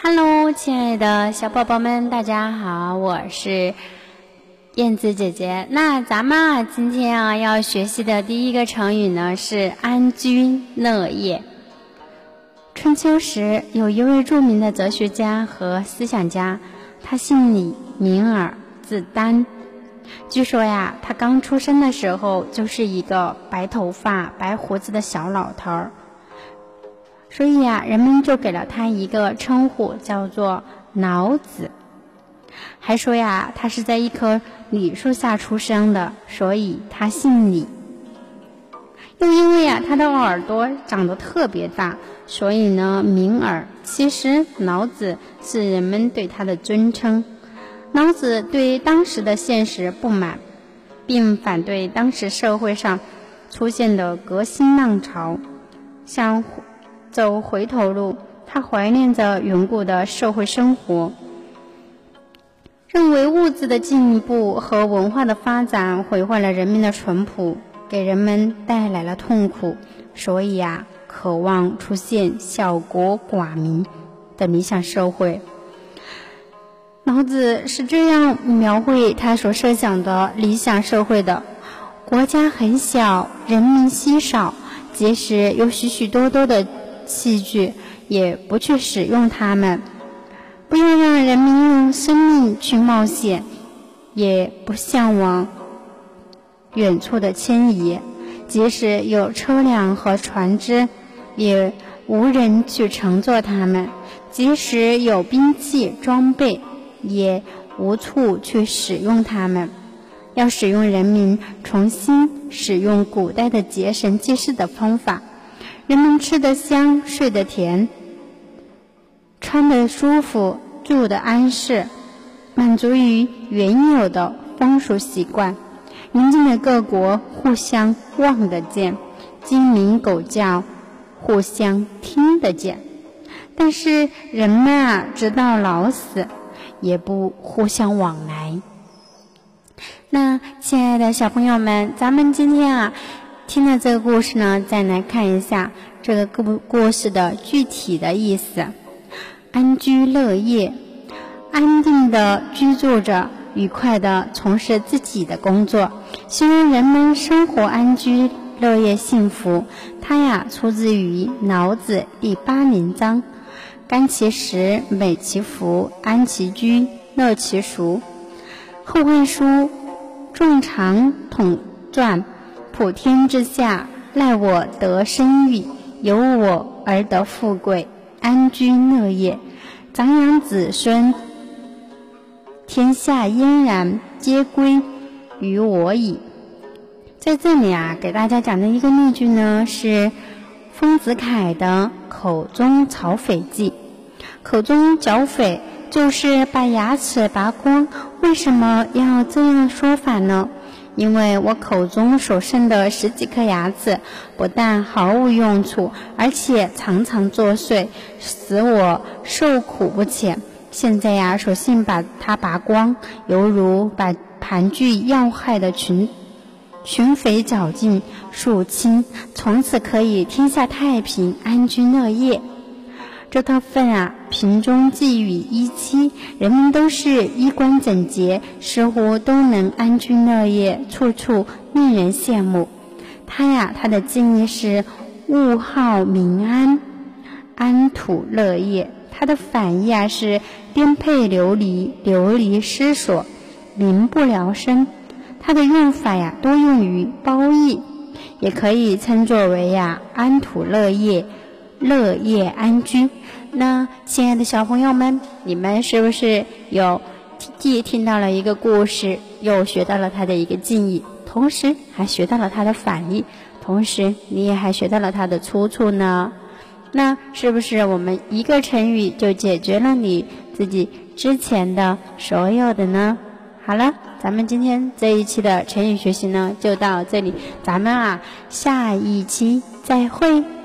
Hello，亲爱的小宝宝们，大家好，我是燕子姐姐。那咱们啊，今天啊要学习的第一个成语呢是安居乐业。春秋时有一位著名的哲学家和思想家，他姓李，名耳，字丹。据说呀，他刚出生的时候就是一个白头发、白胡子的小老头儿。所以呀，人们就给了他一个称呼，叫做“老子”。还说呀，他是在一棵李树下出生的，所以他姓李。又因为呀，他的耳朵长得特别大，所以呢，名耳。其实，老子是人们对他的尊称。老子对当时的现实不满，并反对当时社会上出现的革新浪潮，像。走回头路，他怀念着远古的社会生活，认为物质的进步和文化的发展毁坏了人民的淳朴，给人们带来了痛苦，所以呀，渴望出现小国寡民的理想社会。老子是这样描绘他所设想的理想社会的：国家很小，人民稀少，即使有许许多多的。器具也不去使用它们，不要让人民用生命去冒险，也不向往远处的迁移。即使有车辆和船只，也无人去乘坐它们；即使有兵器装备，也无处去使用它们。要使用人民重新使用古代的结绳记事的方法。人们吃得香，睡得甜，穿得舒服，住得安适，满足于原有的风俗习惯。邻近的各国互相望得见，鸡鸣狗叫，互相听得见。但是人们啊，直到老死，也不互相往来。那亲爱的小朋友们，咱们今天啊。听了这个故事呢，再来看一下这个故故事的具体的意思。安居乐业，安定的居住着，愉快的从事自己的工作，形容人们生活安居乐业幸福。它呀，出自于《老子》第八名章：“甘其食，美其服，安其居，乐其俗。”《后汉书·仲长统传》。普天之下，赖我得生育，由我而得富贵，安居乐业，长养子孙，天下嫣然，皆归于我矣。在这里啊，给大家讲的一个例句呢，是丰子恺的《口中剿匪记》。口中剿匪就是把牙齿拔光，为什么要这样说法呢？因为我口中所剩的十几颗牙齿，不但毫无用处，而且常常作祟，使我受苦不浅。现在呀，索性把它拔光，犹如把盘踞要害的群群匪绞尽肃清，从此可以天下太平，安居乐业。这套粪啊，瓶中寄予一妻，人们都是衣冠整洁，似乎都能安居乐业，处处令人羡慕。他呀，他的建议是物好民安，安土乐业。他的反义啊是颠沛流离，流离失所，民不聊生。他的用法呀，多用于褒义，也可以称作为呀安土乐业。乐业安居。那亲爱的小朋友们，你们是不是有既听到了一个故事，又学到了它的一个近义，同时还学到了它的反义，同时你也还学到了它的出处呢？那是不是我们一个成语就解决了你自己之前的所有的呢？好了，咱们今天这一期的成语学习呢，就到这里，咱们啊下一期再会。